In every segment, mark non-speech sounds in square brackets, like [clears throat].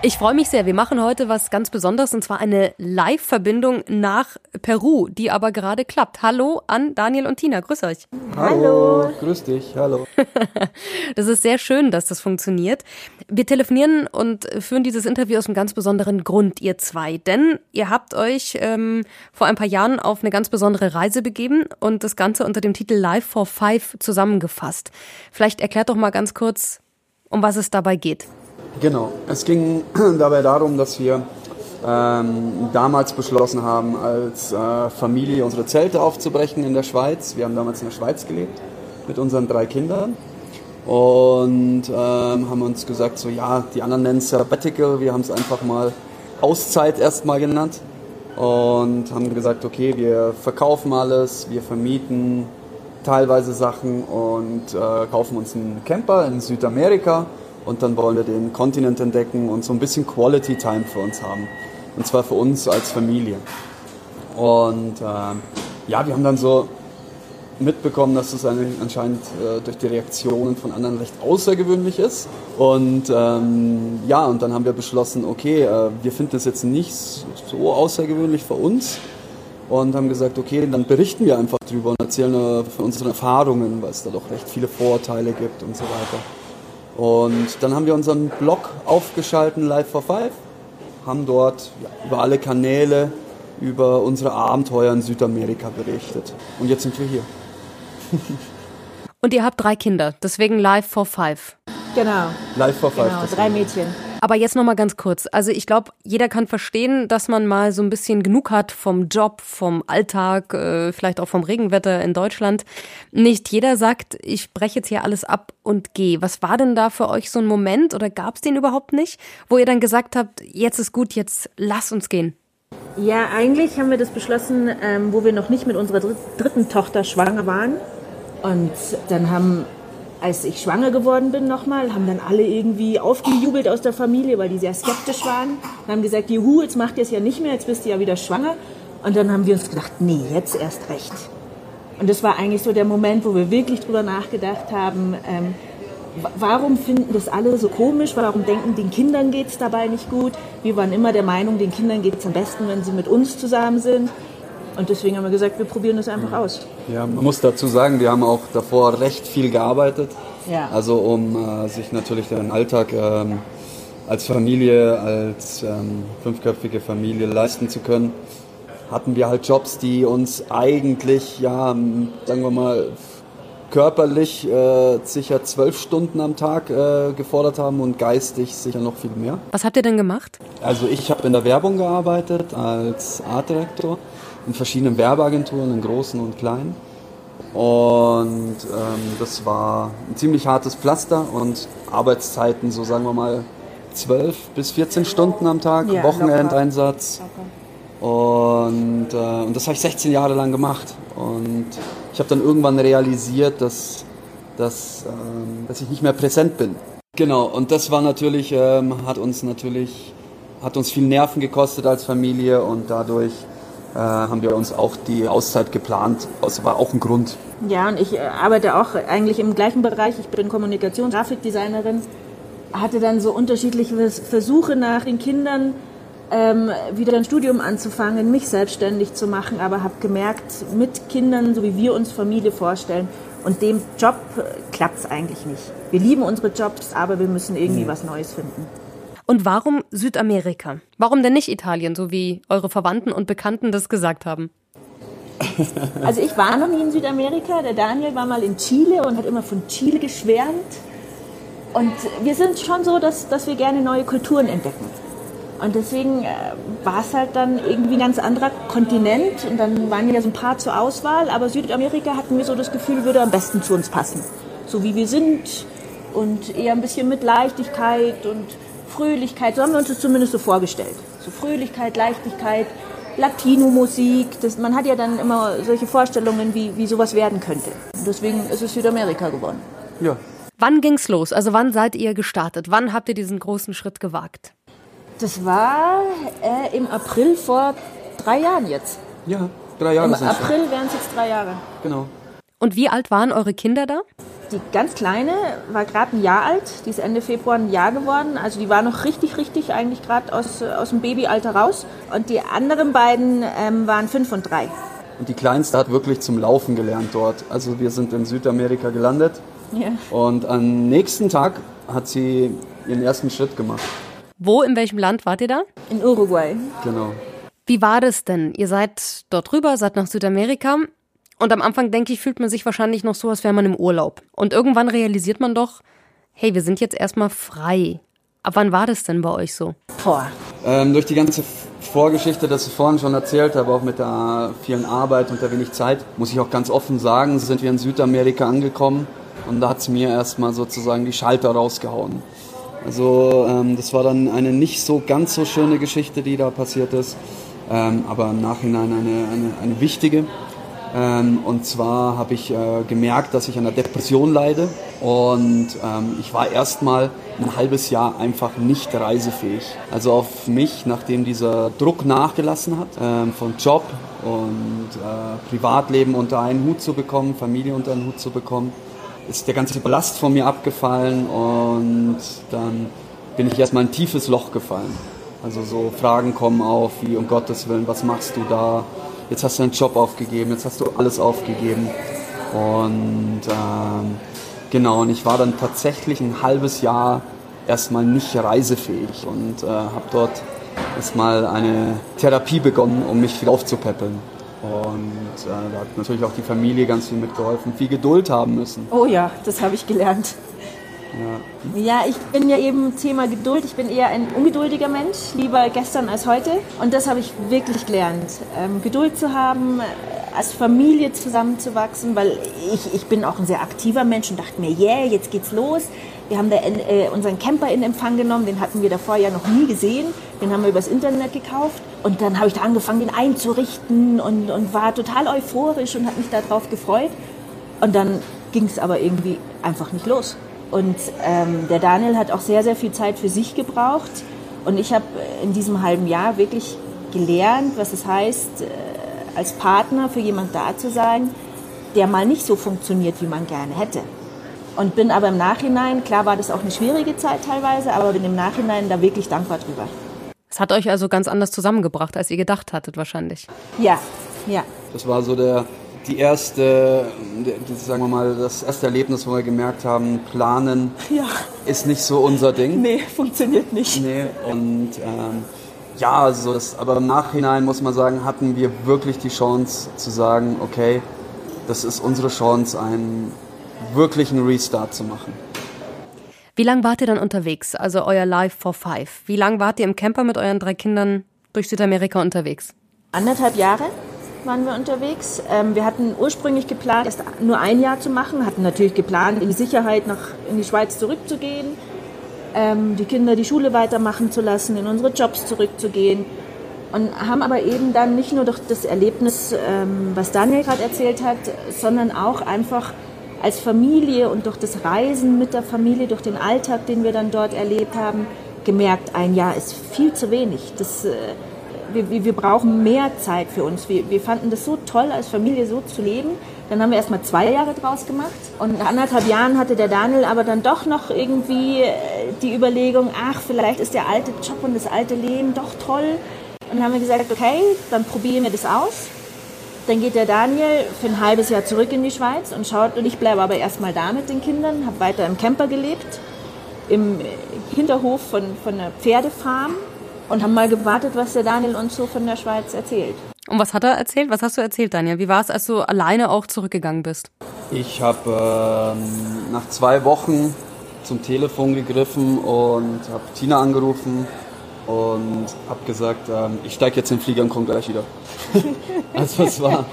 Ich freue mich sehr. Wir machen heute was ganz Besonderes und zwar eine Live-Verbindung nach Peru, die aber gerade klappt. Hallo an Daniel und Tina. Grüß euch. Hallo. hallo. Grüß dich. Hallo. [laughs] das ist sehr schön, dass das funktioniert. Wir telefonieren und führen dieses Interview aus einem ganz besonderen Grund, ihr zwei. Denn ihr habt euch ähm, vor ein paar Jahren auf eine ganz besondere Reise begeben und das Ganze unter dem Titel Live for Five zusammengefasst. Vielleicht erklärt doch mal ganz kurz, um was es dabei geht. Genau, es ging [clears throat] dabei darum, dass wir ähm, damals beschlossen haben, als äh, Familie unsere Zelte aufzubrechen in der Schweiz. Wir haben damals in der Schweiz gelebt mit unseren drei Kindern und ähm, haben uns gesagt, so ja, die anderen nennen es Sabbatical, wir haben es einfach mal Auszeit erstmal genannt und haben gesagt, okay, wir verkaufen alles, wir vermieten teilweise Sachen und äh, kaufen uns einen Camper in Südamerika und dann wollen wir den Kontinent entdecken und so ein bisschen Quality Time für uns haben. Und zwar für uns als Familie. Und äh, ja, wir haben dann so mitbekommen, dass das anscheinend äh, durch die Reaktionen von anderen recht außergewöhnlich ist. Und ähm, ja, und dann haben wir beschlossen, okay, äh, wir finden das jetzt nicht so außergewöhnlich für uns und haben gesagt, okay, dann berichten wir einfach drüber und erzählen äh, von unseren Erfahrungen, weil es da doch recht viele Vorurteile gibt und so weiter. Und dann haben wir unseren Blog aufgeschalten, Live for Five, haben dort ja, über alle Kanäle, über unsere Abenteuer in Südamerika berichtet. Und jetzt sind wir hier. [laughs] Und ihr habt drei Kinder, deswegen Live for Five. Genau. Live for Five. Genau, drei Mädchen. Aber jetzt noch mal ganz kurz. Also ich glaube, jeder kann verstehen, dass man mal so ein bisschen genug hat vom Job, vom Alltag, äh, vielleicht auch vom Regenwetter in Deutschland. Nicht jeder sagt, ich breche jetzt hier alles ab und gehe. Was war denn da für euch so ein Moment oder gab es den überhaupt nicht, wo ihr dann gesagt habt, jetzt ist gut, jetzt lass uns gehen? Ja, eigentlich haben wir das beschlossen, ähm, wo wir noch nicht mit unserer dritten Tochter schwanger waren. Und dann haben als ich schwanger geworden bin nochmal, haben dann alle irgendwie aufgejubelt aus der Familie, weil die sehr skeptisch waren. Und haben gesagt, juhu, jetzt macht ihr es ja nicht mehr, jetzt bist du ja wieder schwanger. Und dann haben wir uns gedacht, nee, jetzt erst recht. Und das war eigentlich so der Moment, wo wir wirklich drüber nachgedacht haben, ähm, warum finden das alle so komisch? Warum denken, den Kindern geht es dabei nicht gut? Wir waren immer der Meinung, den Kindern geht es am besten, wenn sie mit uns zusammen sind. Und deswegen haben wir gesagt, wir probieren das einfach aus. Ja, man muss dazu sagen, wir haben auch davor recht viel gearbeitet. Ja. Also um äh, sich natürlich den Alltag ähm, als Familie, als ähm, fünfköpfige Familie leisten zu können, hatten wir halt Jobs, die uns eigentlich, ja, sagen wir mal, körperlich äh, sicher zwölf Stunden am Tag äh, gefordert haben und geistig sicher noch viel mehr. Was habt ihr denn gemacht? Also ich habe in der Werbung gearbeitet als Artdirektor in verschiedenen Werbeagenturen, in großen und kleinen. Und ähm, das war ein ziemlich hartes Pflaster und Arbeitszeiten, so sagen wir mal 12 bis 14 Stunden am Tag, ja, Wochenendeinsatz. Und, äh, und das habe ich 16 Jahre lang gemacht. Und ich habe dann irgendwann realisiert, dass, dass, ähm, dass ich nicht mehr präsent bin. Genau, und das war natürlich, ähm, hat uns natürlich, hat uns viel Nerven gekostet als Familie und dadurch äh, haben wir uns auch die Auszeit geplant. Das war auch ein Grund. Ja, und ich äh, arbeite auch eigentlich im gleichen Bereich. Ich bin Kommunikations- Grafikdesignerin. Hatte dann so unterschiedliche Versuche nach den Kindern ähm, wieder ein Studium anzufangen, mich selbstständig zu machen, aber habe gemerkt, mit Kindern, so wie wir uns Familie vorstellen, und dem Job äh, klappt es eigentlich nicht. Wir lieben unsere Jobs, aber wir müssen irgendwie was Neues finden. Und warum Südamerika? Warum denn nicht Italien, so wie eure Verwandten und Bekannten das gesagt haben? [laughs] Also ich war noch nie in Südamerika. Der Daniel war mal in Chile und hat immer von Chile geschwärmt. Und wir sind schon so, dass, dass wir gerne neue Kulturen entdecken. Und deswegen äh, war es halt dann irgendwie ein ganz anderer Kontinent. Und dann waren ja so ein paar zur Auswahl. Aber Südamerika hatten wir so das Gefühl, würde am besten zu uns passen. So wie wir sind und eher ein bisschen mit Leichtigkeit und Fröhlichkeit, so haben wir uns das zumindest so vorgestellt. So Fröhlichkeit, Leichtigkeit, Latino-Musik. man hat ja dann immer solche Vorstellungen, wie, wie sowas werden könnte. Und deswegen ist es Südamerika geworden. Ja. Wann ging's los? Also wann seid ihr gestartet? Wann habt ihr diesen großen Schritt gewagt? Das war äh, im April vor drei Jahren jetzt. Ja, drei Jahre Im. April wären es jetzt drei Jahre. Genau. Und wie alt waren eure Kinder da? Die ganz Kleine war gerade ein Jahr alt, die ist Ende Februar ein Jahr geworden. Also die war noch richtig, richtig eigentlich gerade aus, aus dem Babyalter raus. Und die anderen beiden ähm, waren fünf und drei. Und die Kleinste hat wirklich zum Laufen gelernt dort. Also wir sind in Südamerika gelandet Ja. und am nächsten Tag hat sie ihren ersten Schritt gemacht. Wo, in welchem Land wart ihr da? In Uruguay. Genau. Wie war das denn? Ihr seid dort rüber, seid nach Südamerika. Und am Anfang, denke ich, fühlt man sich wahrscheinlich noch so, als wäre man im Urlaub. Und irgendwann realisiert man doch, hey, wir sind jetzt erstmal frei. Ab wann war das denn bei euch so? Boah. Ähm, durch die ganze Vorgeschichte, das ich vorhin schon erzählt habe, auch mit der vielen Arbeit und der wenig Zeit, muss ich auch ganz offen sagen, sind wir in Südamerika angekommen und da hat es mir erstmal sozusagen die Schalter rausgehauen. Also ähm, das war dann eine nicht so ganz so schöne Geschichte, die da passiert ist, ähm, aber im Nachhinein eine, eine, eine wichtige. Ähm, und zwar habe ich äh, gemerkt, dass ich an einer Depression leide und ähm, ich war erstmal ein halbes Jahr einfach nicht reisefähig. Also auf mich, nachdem dieser Druck nachgelassen hat, ähm, von Job und äh, Privatleben unter einen Hut zu bekommen, Familie unter einen Hut zu bekommen, ist der ganze Ballast von mir abgefallen und dann bin ich erstmal in ein tiefes Loch gefallen. Also so Fragen kommen auf, wie um Gottes Willen, was machst du da? Jetzt hast du deinen Job aufgegeben, jetzt hast du alles aufgegeben. Und ähm, genau, und ich war dann tatsächlich ein halbes Jahr erstmal nicht reisefähig und äh, habe dort erstmal eine Therapie begonnen, um mich wieder aufzupäppeln. Und äh, da hat natürlich auch die Familie ganz viel mitgeholfen, viel Geduld haben müssen. Oh ja, das habe ich gelernt. Ja. ich bin ja eben Thema Geduld. Ich bin eher ein ungeduldiger Mensch, lieber gestern als heute. Und das habe ich wirklich gelernt. Ähm, Geduld zu haben, als Familie zusammenzuwachsen, weil ich, ich bin auch ein sehr aktiver Mensch und dachte mir, yeah, jetzt geht's los. Wir haben da äh, unseren Camper in Empfang genommen, den hatten wir davor ja noch nie gesehen. Den haben wir übers Internet gekauft. Und dann habe ich da angefangen, den einzurichten und, und war total euphorisch und habe mich darauf gefreut. Und dann ging es aber irgendwie einfach nicht los. Und ähm, der Daniel hat auch sehr, sehr viel Zeit für sich gebraucht. Und ich habe in diesem halben Jahr wirklich gelernt, was es heißt, äh, als Partner für jemand da zu sein, der mal nicht so funktioniert, wie man gerne hätte. Und bin aber im Nachhinein, klar war das auch eine schwierige Zeit teilweise, aber bin im Nachhinein da wirklich dankbar drüber. Es hat euch also ganz anders zusammengebracht, als ihr gedacht hattet wahrscheinlich. Ja, ja. Das war so der, die erste, sagen wir mal, das erste Erlebnis, wo wir gemerkt haben, planen Ja. ist nicht so unser Ding. Nee, funktioniert nicht. Nee, und ähm, ja, also das, aber im Nachhinein muss man sagen, hatten wir wirklich die Chance zu sagen, okay, das ist unsere Chance, einen wirklichen Restart zu machen. Wie lange wart ihr dann unterwegs? Also euer Live for Five. Wie lange wart ihr im Camper mit euren drei Kindern durch Südamerika unterwegs? Anderthalb Jahre waren wir unterwegs. Ähm, wir hatten ursprünglich geplant, erst nur ein Jahr zu machen, hatten natürlich geplant, in die Sicherheit nach in die Schweiz zurückzugehen, ähm, die Kinder die Schule weitermachen zu lassen, in unsere Jobs zurückzugehen. Und haben aber eben dann nicht nur durch das Erlebnis, ähm, was Daniel gerade erzählt hat, sondern auch einfach als Familie und durch das Reisen mit der Familie, durch den Alltag, den wir dann dort erlebt haben, gemerkt, ein Jahr ist viel zu wenig. Das, äh, wir, wir, brauchen mehr Zeit für uns. Wir, wir fanden das so toll, als Familie so zu leben. Dann haben wir erst mal zwei Jahre draus gemacht. Und nach anderthalb Jahren hatte der Daniel aber dann doch noch irgendwie äh, die Überlegung, ach, vielleicht ist der alte Job und das alte Leben doch toll. Und dann haben wir gesagt, okay, dann probieren wir das aus. Dann geht der Daniel für ein halbes Jahr zurück in die Schweiz und schaut, und ich bleibe aber erstmal da mit den Kindern, habe weiter im Camper gelebt, im Hinterhof von, von einer Pferdefarm und haben mal gewartet, was der Daniel uns so von der Schweiz erzählt. Und was hat er erzählt? Was hast du erzählt, Daniel? Wie war es, als du alleine auch zurückgegangen bist? Ich habe ähm, nach zwei Wochen zum Telefon gegriffen und habe Tina angerufen und habe gesagt, ähm, ich steige jetzt in den Flieger und komme gleich wieder. [laughs] also es war,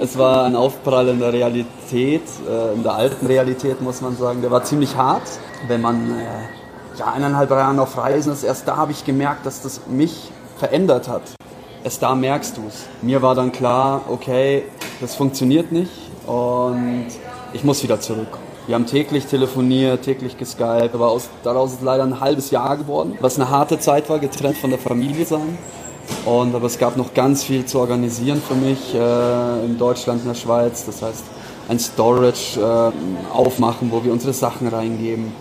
es war ein Aufprall in der Realität, äh, in der alten Realität muss man sagen. Der war ziemlich hart, wenn man äh, ja, eineinhalb Jahre auf Reisen ist. Erst da habe ich gemerkt, dass das mich verändert hat. Erst da merkst du es. Mir war dann klar, okay, das funktioniert nicht und ich muss wieder zurück. Wir haben täglich telefoniert, täglich geskypt, aber aus, daraus ist leider ein halbes Jahr geworden, was eine harte Zeit war, getrennt von der Familie sein. Und, aber es gab noch ganz viel zu organisieren für mich äh, in Deutschland, in der Schweiz. Das heißt, ein Storage äh, aufmachen, wo wir unsere Sachen reingeben.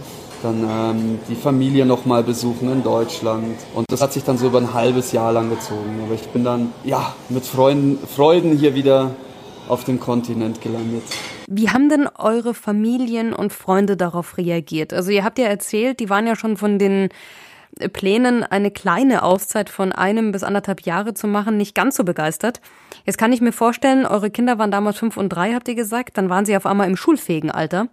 Dann ähm, die Familie nochmal besuchen in Deutschland. Und das hat sich dann so über ein halbes Jahr lang gezogen. Aber ich bin dann, ja, mit Freuden, Freuden hier wieder auf dem Kontinent gelandet. Wie haben denn eure Familien und Freunde darauf reagiert? Also ihr habt ja erzählt, die waren ja schon von den Plänen, eine kleine Auszeit von einem bis anderthalb Jahre zu machen, nicht ganz so begeistert. Jetzt kann ich mir vorstellen, eure Kinder waren damals fünf und drei, habt ihr gesagt, dann waren sie auf einmal im schulfähigen Alter.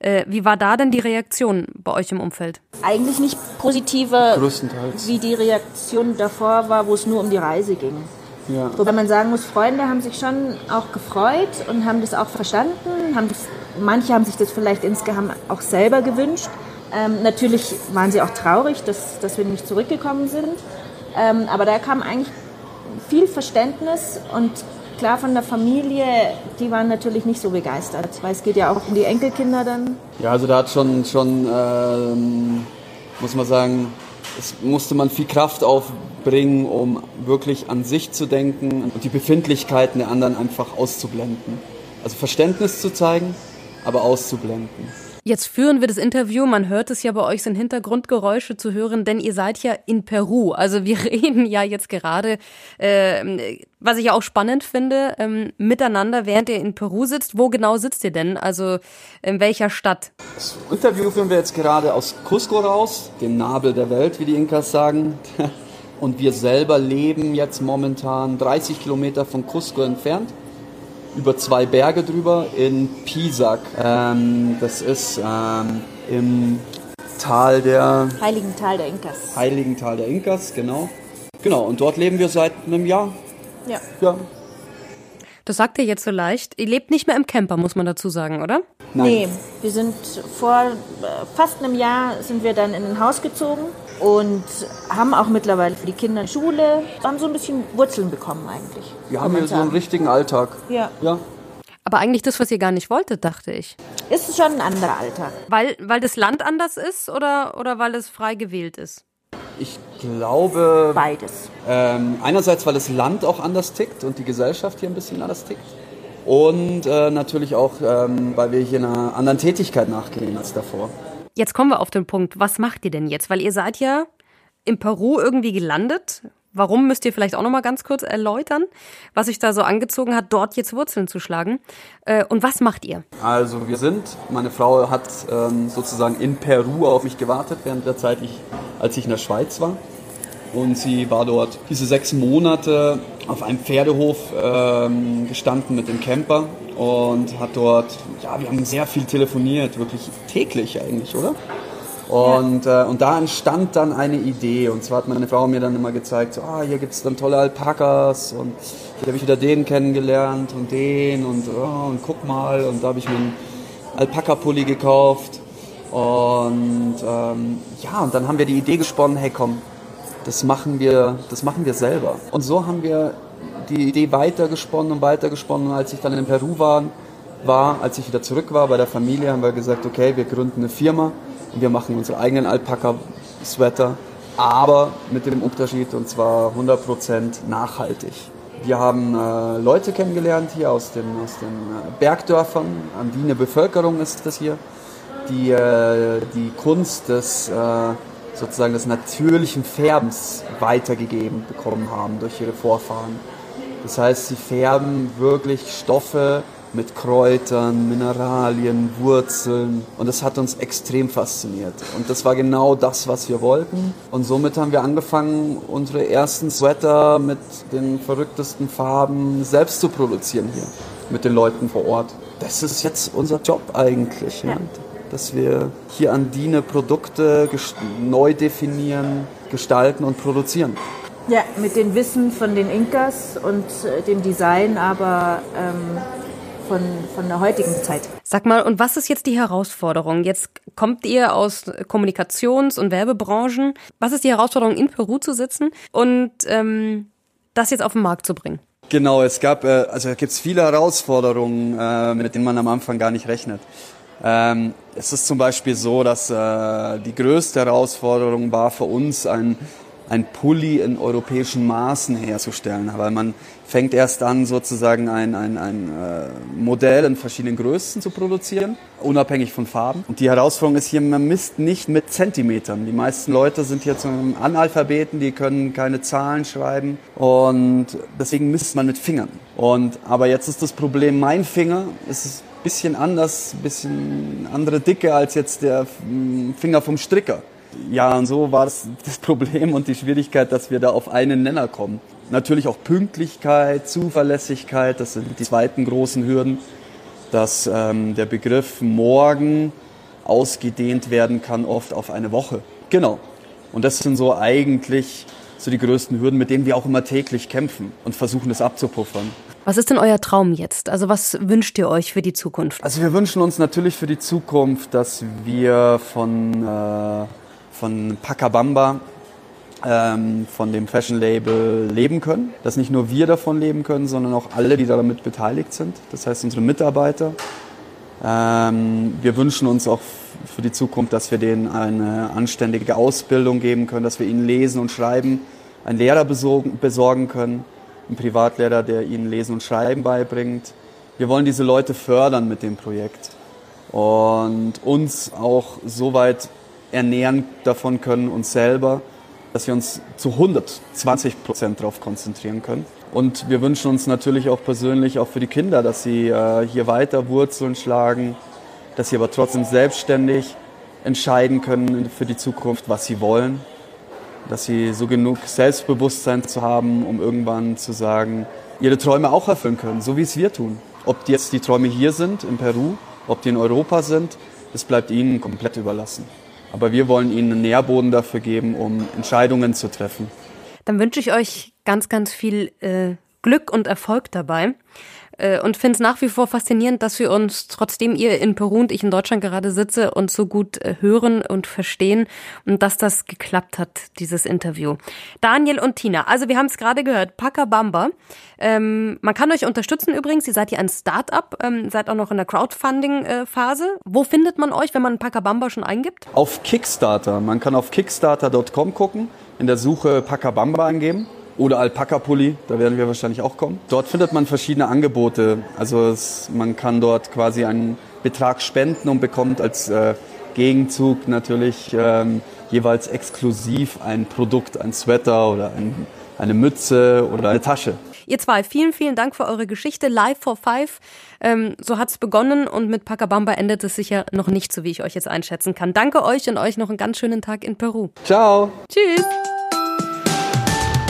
Äh, wie war da denn die Reaktion bei euch im Umfeld? Eigentlich nicht positiver, Größtenteils. wie die Reaktion davor war, wo es nur um die Reise ging. Ja. Wobei man sagen muss, Freunde haben sich schon auch gefreut und haben das auch verstanden. Haben das, manche haben sich das vielleicht insgeheim auch selber gewünscht. Ähm, natürlich waren sie auch traurig, dass, dass wir nicht zurückgekommen sind. Ähm, aber da kam eigentlich viel Verständnis und klar von der Familie, die waren natürlich nicht so begeistert, weil es geht ja auch um die Enkelkinder dann. Ja, also da hat schon, schon ähm, muss man sagen, es musste man viel Kraft aufbringen, um wirklich an sich zu denken und die Befindlichkeiten der anderen einfach auszublenden. Also Verständnis zu zeigen, aber auszublenden. Jetzt führen wir das Interview. Man hört es ja bei euch sind Hintergrundgeräusche zu hören, denn ihr seid ja in Peru. Also wir [laughs] reden ja jetzt gerade, äh, was ich ja auch spannend finde, ähm, miteinander, während ihr in Peru sitzt. Wo genau sitzt ihr denn? Also in welcher Stadt? Das Interview führen wir jetzt gerade aus Cusco raus, dem Nabel der Welt, wie die Inkas sagen. [laughs] Und wir selber leben jetzt momentan 30 Kilometer von Cusco entfernt über zwei Berge drüber in Pisac. Ähm, das ist ähm, im Tal der Heiligen Tal der Inkas. Heiligen Tal der Inkas, genau. Genau, und dort leben wir seit einem Jahr. Ja. Ja. Das sagt ihr jetzt so leicht. Ihr lebt nicht mehr im Camper, muss man dazu sagen, oder? Nein. Nee, wir sind vor äh, fast einem Jahr sind wir dann in ein Haus gezogen und haben auch mittlerweile für die Kinder Schule, haben so ein bisschen Wurzeln bekommen eigentlich. Wir haben hier so einen richtigen Alltag. Ja, Ja. Aber eigentlich das, was ihr gar nicht wolltet, dachte ich. ist schon ein anderer Alltag. Weil, weil das Land anders ist oder, oder weil es frei gewählt ist? Ich glaube, Beides. ähm, einerseits, weil das Land auch anders tickt und die Gesellschaft hier ein bisschen anders tickt. Und äh, natürlich auch, ähm, weil wir hier einer anderen Tätigkeit nachgehen als davor. Jetzt kommen wir auf den Punkt. Was macht ihr denn jetzt? Weil ihr seid ja in Peru irgendwie gelandet. Warum müsst ihr vielleicht auch noch mal ganz kurz erläutern, was sich da so angezogen hat, dort jetzt Wurzeln zu schlagen? Äh, und was macht ihr? Also wir sind, meine Frau hat ähm, sozusagen in Peru auf mich gewartet, während der Zeit, als ich in der Schweiz war. Und sie war dort diese sechs Monate auf einem Pferdehof ähm, gestanden mit dem Camper und hat dort, ja, wir haben sehr viel telefoniert, wirklich täglich eigentlich, oder? Und, äh, und da entstand dann eine Idee. Und zwar hat meine Frau mir dann immer gezeigt, so, ah, hier gibt's dann tolle Alpakas und hier habe ich wieder den kennengelernt und den und, oh, und guck mal. Und da habe ich mir einen Alpaka-Pulli gekauft. Und ähm, ja, und dann haben wir die Idee gesponnen, hey komm, das machen wir, das machen wir selber. Und so haben wir die Idee weitergesponnen und weitergesponnen. Und als ich dann in Peru war, war, als ich wieder zurück war bei der Familie, haben wir gesagt, okay, wir gründen eine Firma und wir machen unsere eigenen Alpaka-Sweater, aber mit dem Unterschied und zwar 100% nachhaltig. Wir haben äh, Leute kennengelernt hier aus den, aus den äh, Bergdörfern, andine Bevölkerung ist das hier, die äh, die Kunst des äh, sozusagen des natürlichen Färbens weitergegeben bekommen haben durch ihre Vorfahren. Das heißt, sie färben wirklich Stoffe mit Kräutern, Mineralien, Wurzeln und das hat uns extrem fasziniert. Und das war genau das, was wir wollten. Und somit haben wir angefangen, unsere ersten Sweater mit den verrücktesten Farben selbst zu produzieren hier mit den Leuten vor Ort. Das ist jetzt unser Job eigentlich. Ja. Dass wir hier andine Produkte ges- neu definieren, gestalten und produzieren. Ja, mit dem Wissen von den Inkas und äh, dem Design, aber ähm, von, von der heutigen Zeit. Sag mal, und was ist jetzt die Herausforderung? Jetzt kommt ihr aus Kommunikations- und Werbebranchen. Was ist die Herausforderung, in Peru zu sitzen und ähm, das jetzt auf den Markt zu bringen? Genau, es gab, äh, also gibt es viele Herausforderungen, äh, mit denen man am Anfang gar nicht rechnet. Ähm, es ist zum Beispiel so, dass äh, die größte Herausforderung war für uns, ein, ein Pulli in europäischen Maßen herzustellen, weil man fängt erst an, sozusagen ein, ein, ein äh, Modell in verschiedenen Größen zu produzieren, unabhängig von Farben. Und die Herausforderung ist hier, man misst nicht mit Zentimetern. Die meisten Leute sind hier zum Analphabeten, die können keine Zahlen schreiben und deswegen misst man mit Fingern. Und, aber jetzt ist das Problem, mein Finger ist ein bisschen anders, ein bisschen andere Dicke als jetzt der Finger vom Stricker. Ja, und so war das, [laughs] das Problem und die Schwierigkeit, dass wir da auf einen Nenner kommen. Natürlich auch Pünktlichkeit, Zuverlässigkeit, das sind die zweiten großen Hürden, dass ähm, der Begriff morgen ausgedehnt werden kann, oft auf eine Woche. Genau. Und das sind so eigentlich so die größten Hürden, mit denen wir auch immer täglich kämpfen und versuchen, das abzupuffern. Was ist denn euer Traum jetzt? Also was wünscht ihr euch für die Zukunft? Also wir wünschen uns natürlich für die Zukunft, dass wir von, äh, von Pacabamba ähm, von dem Fashion Label leben können. Dass nicht nur wir davon leben können, sondern auch alle, die damit beteiligt sind. Das heißt unsere Mitarbeiter. Ähm, wir wünschen uns auch für die Zukunft, dass wir denen eine anständige Ausbildung geben können, dass wir ihnen lesen und schreiben, einen Lehrer besorgen können, einen Privatlehrer, der ihnen Lesen und Schreiben beibringt. Wir wollen diese Leute fördern mit dem Projekt und uns auch so weit ernähren davon können, uns selber, dass wir uns zu 120 Prozent darauf konzentrieren können. Und wir wünschen uns natürlich auch persönlich, auch für die Kinder, dass sie äh, hier weiter Wurzeln schlagen, dass sie aber trotzdem selbstständig entscheiden können für die Zukunft, was sie wollen. Dass sie so genug Selbstbewusstsein zu haben, um irgendwann zu sagen, ihre Träume auch erfüllen können, so wie es wir tun. Ob jetzt die Träume hier sind, in Peru, ob die in Europa sind, das bleibt ihnen komplett überlassen. Aber wir wollen ihnen einen Nährboden dafür geben, um Entscheidungen zu treffen. Dann wünsche ich euch ganz, ganz viel äh, Glück und Erfolg dabei. Äh, und finde es nach wie vor faszinierend, dass wir uns, trotzdem ihr in Peru und ich in Deutschland gerade sitze, uns so gut äh, hören und verstehen und dass das geklappt hat, dieses Interview. Daniel und Tina, also wir haben es gerade gehört, Pacabamba. Ähm, man kann euch unterstützen übrigens, ihr seid ja ein Start-up, ähm, seid auch noch in der Crowdfunding-Phase. Wo findet man euch, wenn man Pacabamba schon eingibt? Auf Kickstarter. Man kann auf kickstarter.com gucken, in der Suche Pacabamba eingeben oder Alpaka-Pulli, da werden wir wahrscheinlich auch kommen. Dort findet man verschiedene Angebote. Also es, man kann dort quasi einen Betrag spenden und bekommt als äh, Gegenzug natürlich ähm, jeweils exklusiv ein Produkt, ein Sweater oder ein, eine Mütze oder eine Tasche. Ihr zwei, vielen, vielen Dank für eure Geschichte. Live for Five. Ähm, so hat's begonnen und mit Pacabamba endet es sicher noch nicht, so wie ich euch jetzt einschätzen kann. Danke euch und euch noch einen ganz schönen Tag in Peru. Ciao. Tschüss.